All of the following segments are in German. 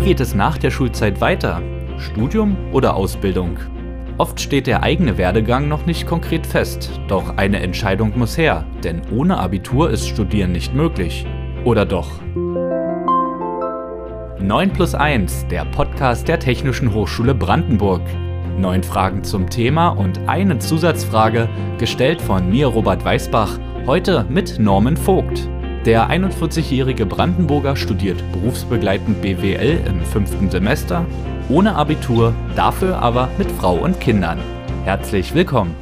Wie geht es nach der Schulzeit weiter? Studium oder Ausbildung? Oft steht der eigene Werdegang noch nicht konkret fest, doch eine Entscheidung muss her, denn ohne Abitur ist Studieren nicht möglich. Oder doch? 9 plus 1, der Podcast der Technischen Hochschule Brandenburg. Neun Fragen zum Thema und eine Zusatzfrage, gestellt von mir, Robert Weißbach, heute mit Norman Vogt. Der 41-jährige Brandenburger studiert berufsbegleitend BWL im fünften Semester, ohne Abitur, dafür aber mit Frau und Kindern. Herzlich willkommen.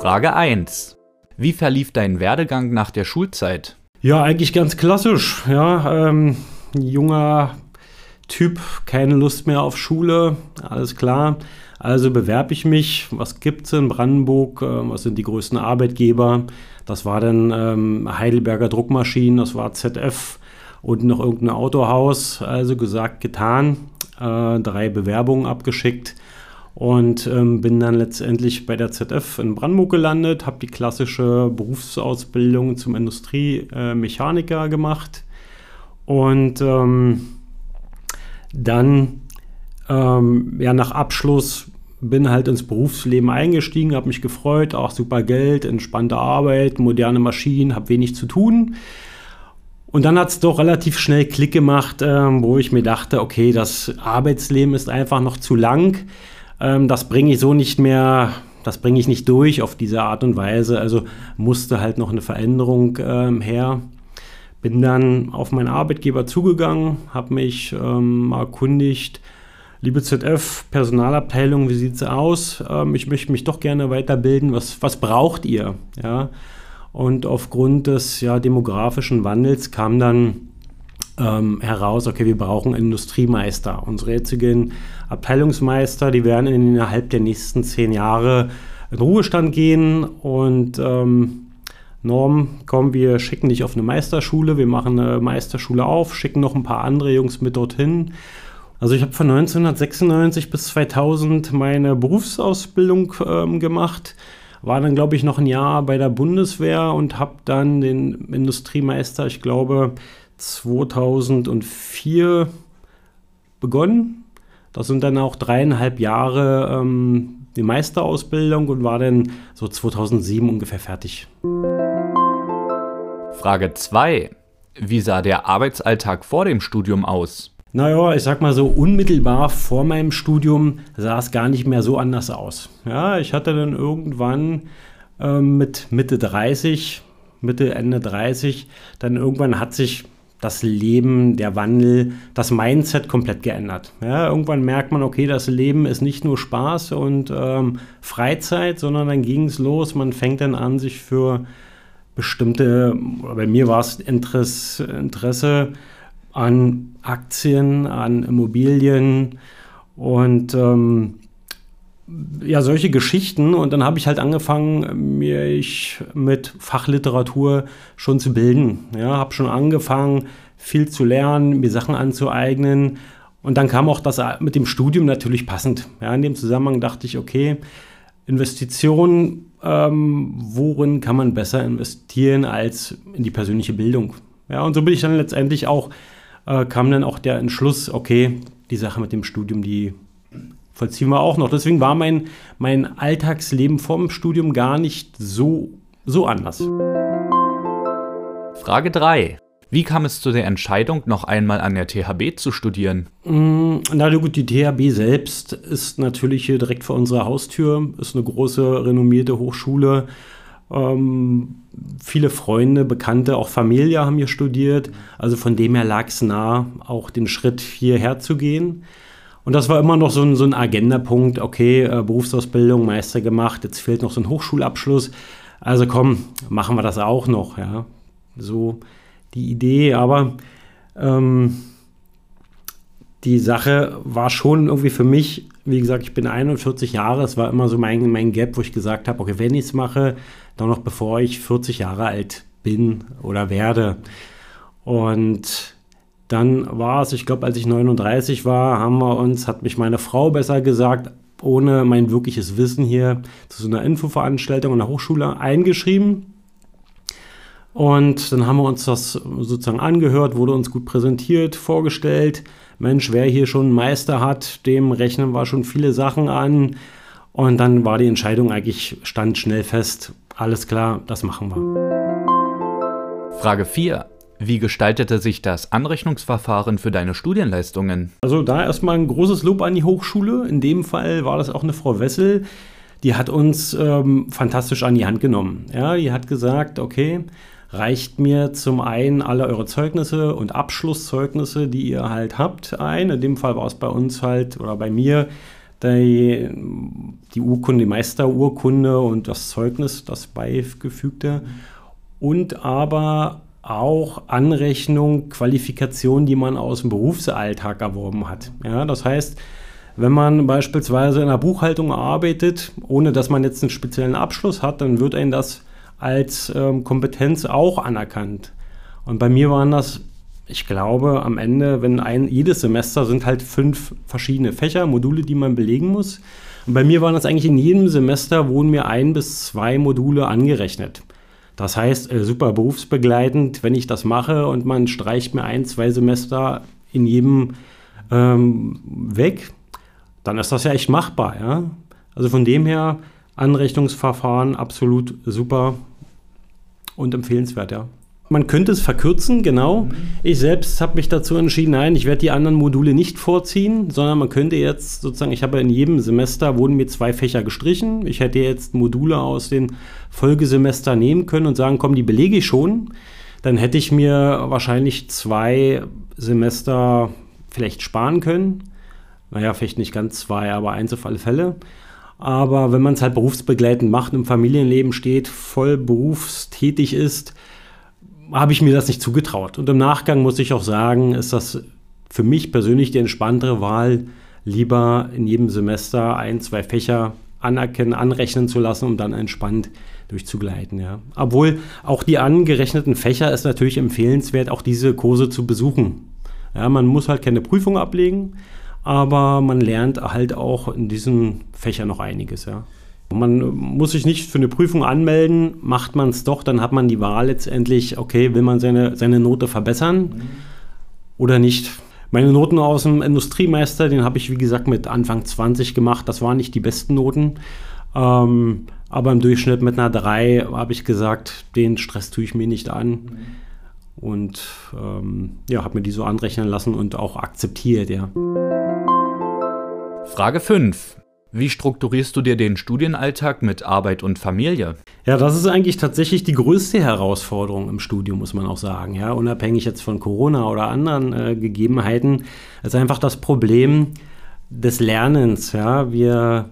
Frage 1. Wie verlief dein Werdegang nach der Schulzeit? Ja, eigentlich ganz klassisch. Ja, ähm, junger Typ, keine Lust mehr auf Schule, alles klar. Also bewerbe ich mich. Was gibt es in Brandenburg? Ähm, was sind die größten Arbeitgeber? Das war dann ähm, Heidelberger Druckmaschinen, das war ZF und noch irgendein Autohaus. Also gesagt, getan. Äh, drei Bewerbungen abgeschickt und ähm, bin dann letztendlich bei der ZF in Brandenburg gelandet, habe die klassische Berufsausbildung zum Industriemechaniker äh, gemacht und ähm, dann ähm, ja nach Abschluss bin halt ins Berufsleben eingestiegen, habe mich gefreut, auch super Geld, entspannte Arbeit, moderne Maschinen, habe wenig zu tun. Und dann hat es doch relativ schnell Klick gemacht, ähm, wo ich mir dachte, okay, das Arbeitsleben ist einfach noch zu lang. Ähm, das bringe ich so nicht mehr, das bringe ich nicht durch auf diese Art und Weise. Also musste halt noch eine Veränderung ähm, her. Bin dann auf meinen Arbeitgeber zugegangen, habe mich ähm, erkundigt, liebe ZF, Personalabteilung, wie sieht es aus? Ähm, ich möchte mich doch gerne weiterbilden. Was, was braucht ihr? Ja? Und aufgrund des ja, demografischen Wandels kam dann ähm, heraus, okay, wir brauchen Industriemeister. Unsere jetzigen Abteilungsmeister, die werden innerhalb der nächsten zehn Jahre in Ruhestand gehen und ähm, Norm, komm, wir schicken dich auf eine Meisterschule, wir machen eine Meisterschule auf, schicken noch ein paar andere Jungs mit dorthin. Also ich habe von 1996 bis 2000 meine Berufsausbildung ähm, gemacht, war dann glaube ich noch ein Jahr bei der Bundeswehr und habe dann den Industriemeister, ich glaube 2004 begonnen. Das sind dann auch dreieinhalb Jahre ähm, die Meisterausbildung und war dann so 2007 ungefähr fertig. Frage 2. Wie sah der Arbeitsalltag vor dem Studium aus? Naja, ich sag mal so, unmittelbar vor meinem Studium sah es gar nicht mehr so anders aus. Ja, ich hatte dann irgendwann äh, mit Mitte 30, Mitte, Ende 30, dann irgendwann hat sich das Leben, der Wandel, das Mindset komplett geändert. Ja, irgendwann merkt man, okay, das Leben ist nicht nur Spaß und ähm, Freizeit, sondern dann ging es los. Man fängt dann an, sich für bestimmte, bei mir war es Interesse, Interesse an Aktien, an Immobilien und ähm, ja, solche Geschichten. Und dann habe ich halt angefangen, mich mit Fachliteratur schon zu bilden. Ja, habe schon angefangen, viel zu lernen, mir Sachen anzueignen. Und dann kam auch das mit dem Studium natürlich passend. Ja, in dem Zusammenhang dachte ich, okay, Investitionen, ähm, worin kann man besser investieren als in die persönliche Bildung? Ja, und so bin ich dann letztendlich auch, äh, kam dann auch der Entschluss, okay, die Sache mit dem Studium, die vollziehen wir auch noch. Deswegen war mein, mein Alltagsleben vorm Studium gar nicht so, so anders. Frage 3. Wie kam es zu der Entscheidung, noch einmal an der THB zu studieren? Mm, na gut, die THB selbst ist natürlich hier direkt vor unserer Haustür, ist eine große, renommierte Hochschule. Ähm, viele Freunde, Bekannte, auch Familie haben hier studiert. Also von dem her lag es nah, auch den Schritt hierher zu gehen. Und das war immer noch so ein, so ein Agendapunkt, okay, äh, Berufsausbildung, Meister gemacht, jetzt fehlt noch so ein Hochschulabschluss. Also komm, machen wir das auch noch, ja. So die Idee, aber ähm, die Sache war schon irgendwie für mich, wie gesagt, ich bin 41 Jahre, es war immer so mein, mein Gap, wo ich gesagt habe, okay, wenn ich es mache, dann noch bevor ich 40 Jahre alt bin oder werde. Und dann war es, ich glaube, als ich 39 war, haben wir uns, hat mich meine Frau besser gesagt, ohne mein wirkliches Wissen hier zu so einer Infoveranstaltung an der Hochschule eingeschrieben Und dann haben wir uns das sozusagen angehört, wurde uns gut präsentiert, vorgestellt. Mensch, wer hier schon einen Meister hat, dem rechnen wir schon viele Sachen an. Und dann war die Entscheidung eigentlich, stand schnell fest, alles klar, das machen wir. Frage 4. Wie gestaltete sich das Anrechnungsverfahren für deine Studienleistungen? Also da erstmal ein großes Lob an die Hochschule. In dem Fall war das auch eine Frau Wessel, die hat uns ähm, fantastisch an die Hand genommen. Ja, die hat gesagt, okay, reicht mir zum einen alle eure Zeugnisse und Abschlusszeugnisse, die ihr halt habt, ein. In dem Fall war es bei uns halt oder bei mir die, die Urkunde, die Meisterurkunde und das Zeugnis, das beigefügte. Und aber auch Anrechnung, Qualifikation, die man aus dem Berufsalltag erworben hat. Ja, das heißt, wenn man beispielsweise in der Buchhaltung arbeitet, ohne dass man jetzt einen speziellen Abschluss hat, dann wird einem das als ähm, Kompetenz auch anerkannt. Und bei mir waren das, ich glaube, am Ende, wenn ein, jedes Semester sind halt fünf verschiedene Fächer, Module, die man belegen muss. Und bei mir waren das eigentlich in jedem Semester wurden mir ein bis zwei Module angerechnet. Das heißt, äh, super berufsbegleitend, wenn ich das mache und man streicht mir ein, zwei Semester in jedem ähm, weg, dann ist das ja echt machbar. Ja? Also von dem her, Anrechnungsverfahren absolut super und empfehlenswert, ja. Man könnte es verkürzen, genau. Mhm. Ich selbst habe mich dazu entschieden, nein, ich werde die anderen Module nicht vorziehen, sondern man könnte jetzt sozusagen, ich habe in jedem Semester wurden mir zwei Fächer gestrichen. Ich hätte jetzt Module aus den Folgesemester nehmen können und sagen, komm, die belege ich schon. Dann hätte ich mir wahrscheinlich zwei Semester vielleicht sparen können. Naja, vielleicht nicht ganz zwei, aber eins auf alle Fälle. Aber wenn man es halt berufsbegleitend macht, im Familienleben steht, voll berufstätig ist, habe ich mir das nicht zugetraut. Und im Nachgang muss ich auch sagen, ist das für mich persönlich die entspanntere Wahl, lieber in jedem Semester ein, zwei Fächer anerkennen, anrechnen zu lassen, um dann entspannt durchzugleiten. Ja. Obwohl auch die angerechneten Fächer ist natürlich empfehlenswert, auch diese Kurse zu besuchen. Ja, man muss halt keine Prüfung ablegen, aber man lernt halt auch in diesen Fächern noch einiges, ja. Man muss sich nicht für eine Prüfung anmelden, macht man es doch, dann hat man die Wahl letztendlich, okay, will man seine, seine Note verbessern mhm. oder nicht. Meine Noten aus dem Industriemeister, den habe ich wie gesagt mit Anfang 20 gemacht, das waren nicht die besten Noten. Ähm, aber im Durchschnitt mit einer 3 habe ich gesagt, den Stress tue ich mir nicht an. Mhm. Und ähm, ja, habe mir die so anrechnen lassen und auch akzeptiert, ja. Frage 5. Wie strukturierst du dir den Studienalltag mit Arbeit und Familie? Ja, das ist eigentlich tatsächlich die größte Herausforderung im Studium, muss man auch sagen. Ja, unabhängig jetzt von Corona oder anderen äh, Gegebenheiten, ist einfach das Problem des Lernens. Ja, wir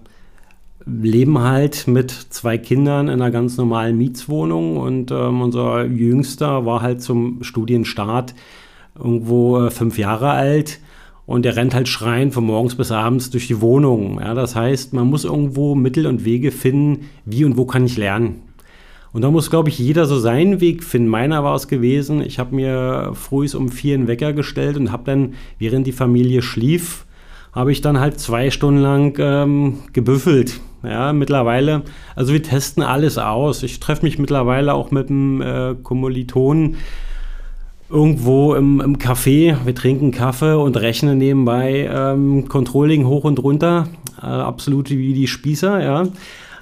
leben halt mit zwei Kindern in einer ganz normalen Mietswohnung und ähm, unser Jüngster war halt zum Studienstart irgendwo äh, fünf Jahre alt und der rennt halt schreien von morgens bis abends durch die Wohnung. Ja, das heißt, man muss irgendwo Mittel und Wege finden, wie und wo kann ich lernen. Und da muss, glaube ich, jeder so seinen Weg finden. Meiner war es gewesen, ich habe mir früh um vier einen Wecker gestellt und habe dann, während die Familie schlief, habe ich dann halt zwei Stunden lang ähm, gebüffelt. Ja, mittlerweile, also wir testen alles aus. Ich treffe mich mittlerweile auch mit einem äh, Kommilitonen, irgendwo im, im Café, wir trinken Kaffee und rechnen nebenbei ähm, Controlling hoch und runter, äh, absolut wie die Spießer, ja.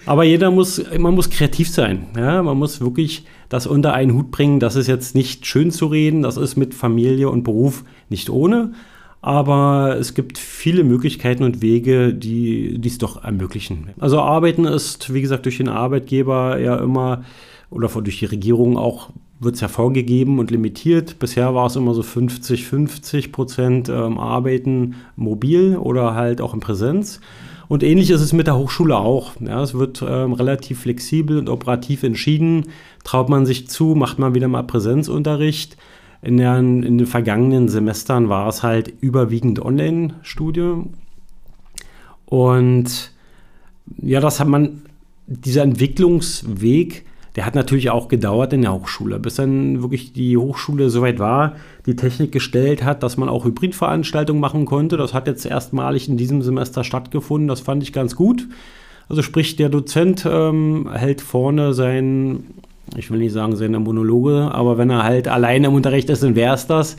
Aber jeder muss, man muss kreativ sein, ja. Man muss wirklich das unter einen Hut bringen. Das ist jetzt nicht schön zu reden, das ist mit Familie und Beruf nicht ohne. Aber es gibt viele Möglichkeiten und Wege, die dies doch ermöglichen. Also Arbeiten ist, wie gesagt, durch den Arbeitgeber ja immer oder durch die Regierung auch wird es ja vorgegeben und limitiert. Bisher war es immer so 50-50 Prozent ähm, Arbeiten mobil oder halt auch in Präsenz. Und ähnlich ist es mit der Hochschule auch. Ja, es wird ähm, relativ flexibel und operativ entschieden. Traut man sich zu, macht man wieder mal Präsenzunterricht. In, der, in den vergangenen Semestern war es halt überwiegend Online-Studium. Und ja, das hat man, dieser Entwicklungsweg, der hat natürlich auch gedauert in der Hochschule, bis dann wirklich die Hochschule soweit war, die Technik gestellt hat, dass man auch Hybridveranstaltungen machen konnte. Das hat jetzt erstmalig in diesem Semester stattgefunden. Das fand ich ganz gut. Also sprich, der Dozent ähm, hält vorne sein ich will nicht sagen seine Monologe, aber wenn er halt alleine im Unterricht ist, dann wäre es das.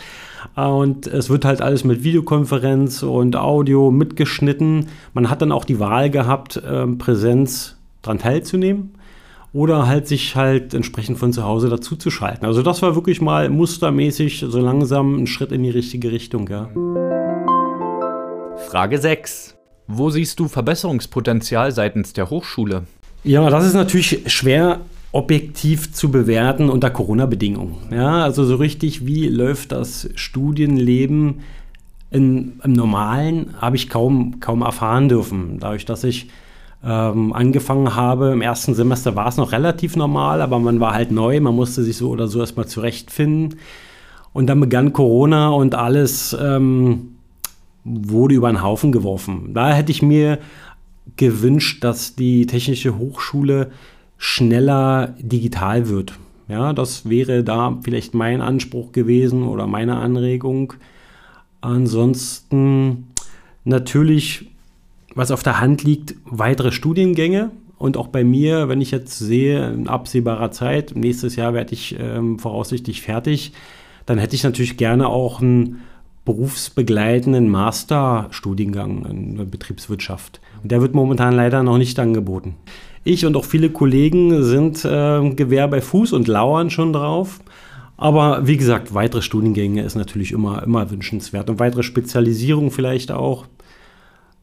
Und es wird halt alles mit Videokonferenz und Audio mitgeschnitten. Man hat dann auch die Wahl gehabt, ähm, Präsenz daran teilzunehmen oder halt sich halt entsprechend von zu Hause dazu zu schalten. Also das war wirklich mal mustermäßig so langsam ein Schritt in die richtige Richtung, ja. Frage 6. Wo siehst du Verbesserungspotenzial seitens der Hochschule? Ja, das ist natürlich schwer objektiv zu bewerten unter Corona-Bedingungen. Ja, also so richtig, wie läuft das Studienleben in, im Normalen, habe ich kaum, kaum erfahren dürfen. Dadurch, dass ich ähm, angefangen habe, im ersten Semester war es noch relativ normal, aber man war halt neu, man musste sich so oder so erstmal zurechtfinden. Und dann begann Corona und alles ähm, wurde über den Haufen geworfen. Da hätte ich mir gewünscht, dass die Technische Hochschule schneller digital wird. Ja, das wäre da vielleicht mein Anspruch gewesen oder meine Anregung. Ansonsten natürlich, was auf der Hand liegt, weitere Studiengänge. Und auch bei mir, wenn ich jetzt sehe, in absehbarer Zeit, nächstes Jahr werde ich ähm, voraussichtlich fertig, dann hätte ich natürlich gerne auch einen berufsbegleitenden Masterstudiengang in Betriebswirtschaft. Und der wird momentan leider noch nicht angeboten. Ich und auch viele Kollegen sind äh, Gewehr bei Fuß und lauern schon drauf. Aber wie gesagt, weitere Studiengänge ist natürlich immer, immer wünschenswert und weitere Spezialisierung vielleicht auch.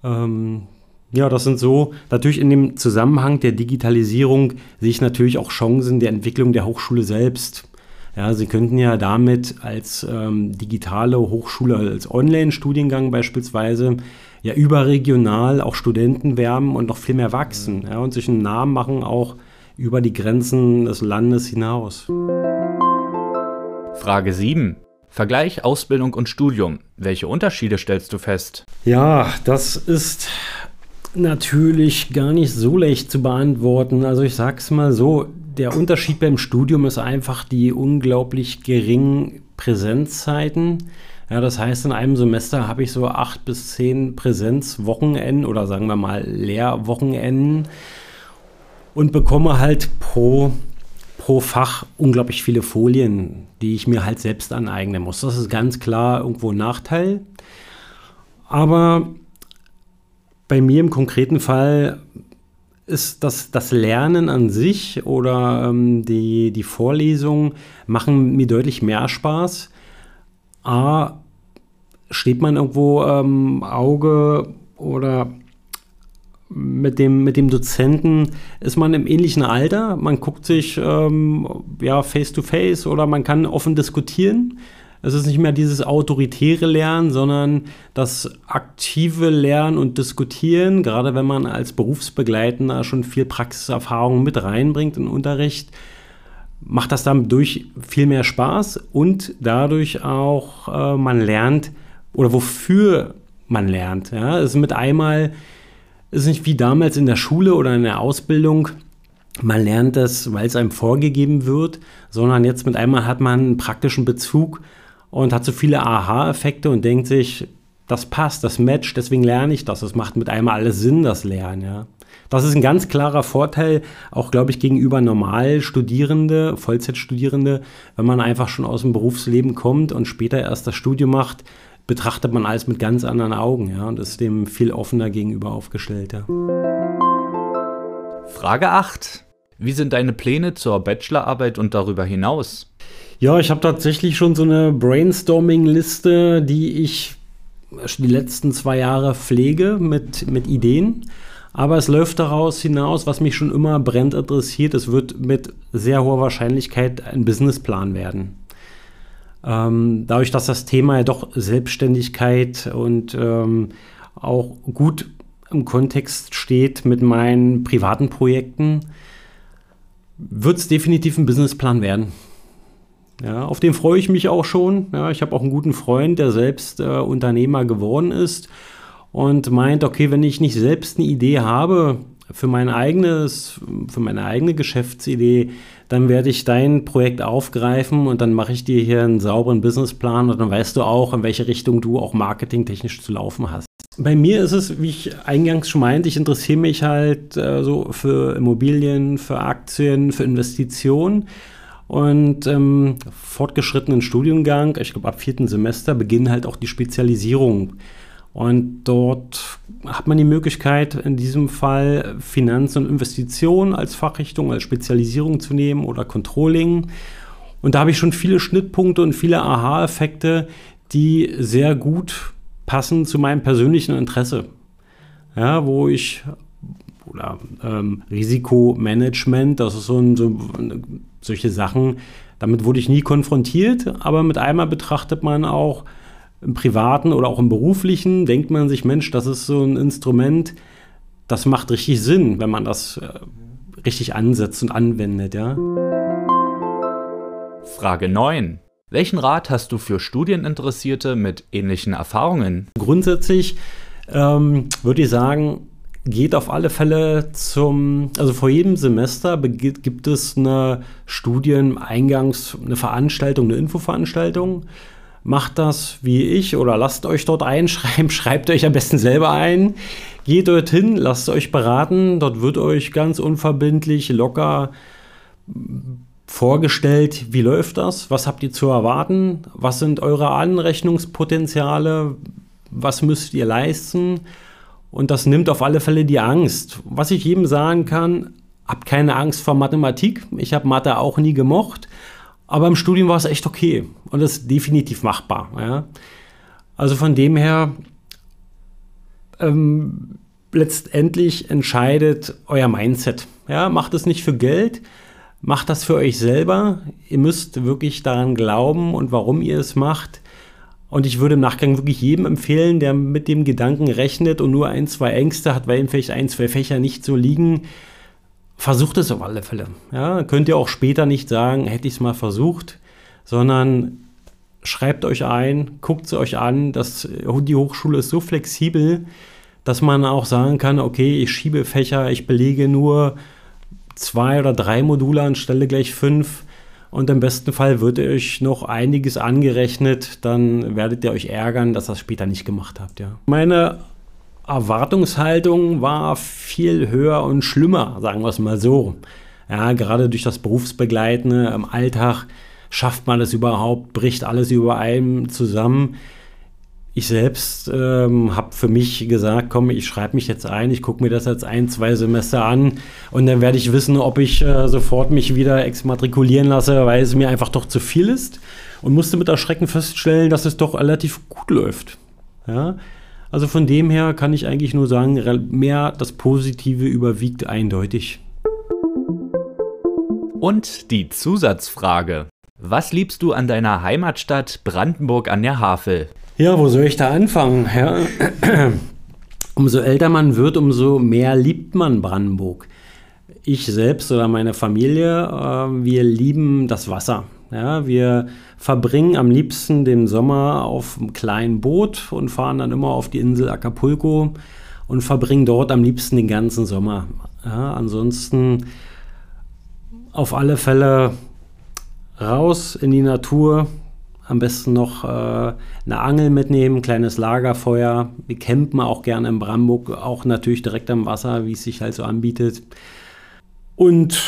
Ähm, ja, das sind so, natürlich in dem Zusammenhang der Digitalisierung sehe ich natürlich auch Chancen der Entwicklung der Hochschule selbst. Ja, Sie könnten ja damit als ähm, digitale Hochschule, als Online-Studiengang beispielsweise, ja überregional auch Studenten werben und noch viel mehr wachsen ja, und sich einen Namen machen, auch über die Grenzen des Landes hinaus. Frage 7. Vergleich Ausbildung und Studium. Welche Unterschiede stellst du fest? Ja, das ist natürlich gar nicht so leicht zu beantworten. Also ich sage es mal so, der Unterschied beim Studium ist einfach die unglaublich geringen Präsenzzeiten. Ja, das heißt, in einem Semester habe ich so acht bis zehn Präsenzwochenenden oder sagen wir mal Lehrwochenenden und bekomme halt pro, pro Fach unglaublich viele Folien, die ich mir halt selbst aneignen muss. Das ist ganz klar irgendwo ein Nachteil. Aber bei mir im konkreten Fall ist das, das Lernen an sich oder ähm, die, die Vorlesungen machen mir deutlich mehr Spaß A, steht man irgendwo ähm, Auge oder mit dem, mit dem Dozenten ist man im ähnlichen Alter. Man guckt sich ähm, ja, face to face oder man kann offen diskutieren. Es ist nicht mehr dieses autoritäre Lernen, sondern das aktive Lernen und Diskutieren, gerade wenn man als Berufsbegleitender schon viel Praxiserfahrung mit reinbringt in den Unterricht macht das dann durch viel mehr Spaß und dadurch auch äh, man lernt oder wofür man lernt. Ja, es ist mit einmal ist nicht wie damals in der Schule oder in der Ausbildung. Man lernt das, weil es einem vorgegeben wird, sondern jetzt mit einmal hat man einen praktischen Bezug und hat so viele Aha-Effekte und denkt sich, das passt, das matcht, deswegen lerne ich das. Das macht mit einmal alles Sinn, das Lernen. Ja. Das ist ein ganz klarer Vorteil, auch glaube ich, gegenüber normal Studierende, Vollzeitstudierende, wenn man einfach schon aus dem Berufsleben kommt und später erst das Studium macht, betrachtet man alles mit ganz anderen Augen ja, und ist dem viel offener gegenüber aufgestellt. Ja. Frage 8. Wie sind deine Pläne zur Bachelorarbeit und darüber hinaus? Ja, ich habe tatsächlich schon so eine Brainstorming-Liste, die ich die letzten zwei Jahre pflege mit, mit Ideen. Aber es läuft daraus hinaus, was mich schon immer brennt interessiert. Es wird mit sehr hoher Wahrscheinlichkeit ein Businessplan werden. Ähm, dadurch, dass das Thema ja doch Selbstständigkeit und ähm, auch gut im Kontext steht mit meinen privaten Projekten, wird es definitiv ein Businessplan werden. Ja, auf den freue ich mich auch schon. Ja, ich habe auch einen guten Freund, der selbst äh, Unternehmer geworden ist und meint, okay, wenn ich nicht selbst eine Idee habe für mein eigenes, für meine eigene Geschäftsidee, dann werde ich dein Projekt aufgreifen und dann mache ich dir hier einen sauberen Businessplan und dann weißt du auch, in welche Richtung du auch marketingtechnisch zu laufen hast. Bei mir ist es, wie ich eingangs schon meinte, ich interessiere mich halt äh, so für Immobilien, für Aktien, für Investitionen. Und ähm, fortgeschrittenen Studiengang, ich glaube ab vierten Semester, beginnen halt auch die Spezialisierung. Und dort hat man die Möglichkeit, in diesem Fall Finanz und Investitionen als Fachrichtung, als Spezialisierung zu nehmen oder Controlling. Und da habe ich schon viele Schnittpunkte und viele Aha-Effekte, die sehr gut passen zu meinem persönlichen Interesse. Ja, wo ich oder ähm, Risikomanagement, das ist so, ein, so solche Sachen, damit wurde ich nie konfrontiert, aber mit einmal betrachtet man auch im privaten oder auch im beruflichen, denkt man sich, Mensch, das ist so ein Instrument, das macht richtig Sinn, wenn man das äh, richtig ansetzt und anwendet, ja. Frage 9. Welchen Rat hast du für Studieninteressierte mit ähnlichen Erfahrungen? Grundsätzlich ähm, würde ich sagen, geht auf alle Fälle zum, also vor jedem Semester gibt es eine Studieneingangs, eine Veranstaltung, eine Infoveranstaltung. Macht das wie ich oder lasst euch dort einschreiben, schreibt euch am besten selber ein. Geht dorthin, lasst euch beraten. Dort wird euch ganz unverbindlich, locker vorgestellt, wie läuft das, was habt ihr zu erwarten, was sind eure Anrechnungspotenziale, was müsst ihr leisten und das nimmt auf alle Fälle die Angst. Was ich jedem sagen kann, habt keine Angst vor Mathematik, ich habe Mathe auch nie gemocht, aber im Studium war es echt okay und das ist definitiv machbar. Ja. Also von dem her, ähm, letztendlich entscheidet euer Mindset. Ja, macht es nicht für Geld, Macht das für euch selber. Ihr müsst wirklich daran glauben und warum ihr es macht. Und ich würde im Nachgang wirklich jedem empfehlen, der mit dem Gedanken rechnet und nur ein, zwei Ängste hat, weil ihm vielleicht ein, zwei Fächer nicht so liegen, versucht es auf alle Fälle. Ja, könnt ihr auch später nicht sagen, hätte ich es mal versucht, sondern schreibt euch ein, guckt es euch an. Das, die Hochschule ist so flexibel, dass man auch sagen kann, okay, ich schiebe Fächer, ich belege nur zwei oder drei Module anstelle gleich fünf. Und im besten Fall wird euch noch einiges angerechnet, dann werdet ihr euch ärgern, dass ihr das später nicht gemacht habt. Ja. Meine Erwartungshaltung war viel höher und schlimmer, sagen wir es mal so. Ja, gerade durch das Berufsbegleitende im Alltag schafft man es überhaupt, bricht alles über einem zusammen. Ich selbst ähm, habe für mich gesagt, komm, ich schreibe mich jetzt ein, ich gucke mir das jetzt ein, zwei Semester an und dann werde ich wissen, ob ich äh, sofort mich wieder exmatrikulieren lasse, weil es mir einfach doch zu viel ist und musste mit Erschrecken feststellen, dass es doch relativ gut läuft. Ja? Also von dem her kann ich eigentlich nur sagen, mehr das Positive überwiegt eindeutig. Und die Zusatzfrage. Was liebst du an deiner Heimatstadt Brandenburg an der Havel? Ja, wo soll ich da anfangen? Ja. umso älter man wird, umso mehr liebt man Brandenburg. Ich selbst oder meine Familie, äh, wir lieben das Wasser. Ja, wir verbringen am liebsten den Sommer auf einem kleinen Boot und fahren dann immer auf die Insel Acapulco und verbringen dort am liebsten den ganzen Sommer. Ja, ansonsten auf alle Fälle raus in die Natur, am besten noch äh, eine Angel mitnehmen, kleines Lagerfeuer. Wir campen auch gerne in Brandenburg, auch natürlich direkt am Wasser, wie es sich halt so anbietet. Und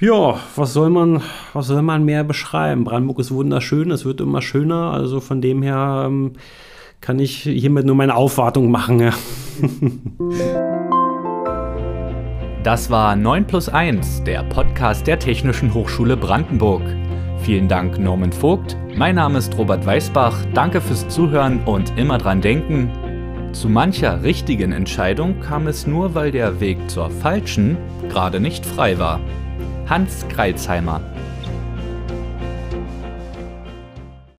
ja, was soll man, was soll man mehr beschreiben? Brandenburg ist wunderschön, es wird immer schöner. Also von dem her ähm, kann ich hiermit nur meine Aufwartung machen. Ja. Das war 9 plus 1, der Podcast der Technischen Hochschule Brandenburg. Vielen Dank, Norman Vogt. Mein Name ist Robert Weißbach. Danke fürs Zuhören und immer dran denken. Zu mancher richtigen Entscheidung kam es nur, weil der Weg zur falschen gerade nicht frei war. Hans Kreilsheimer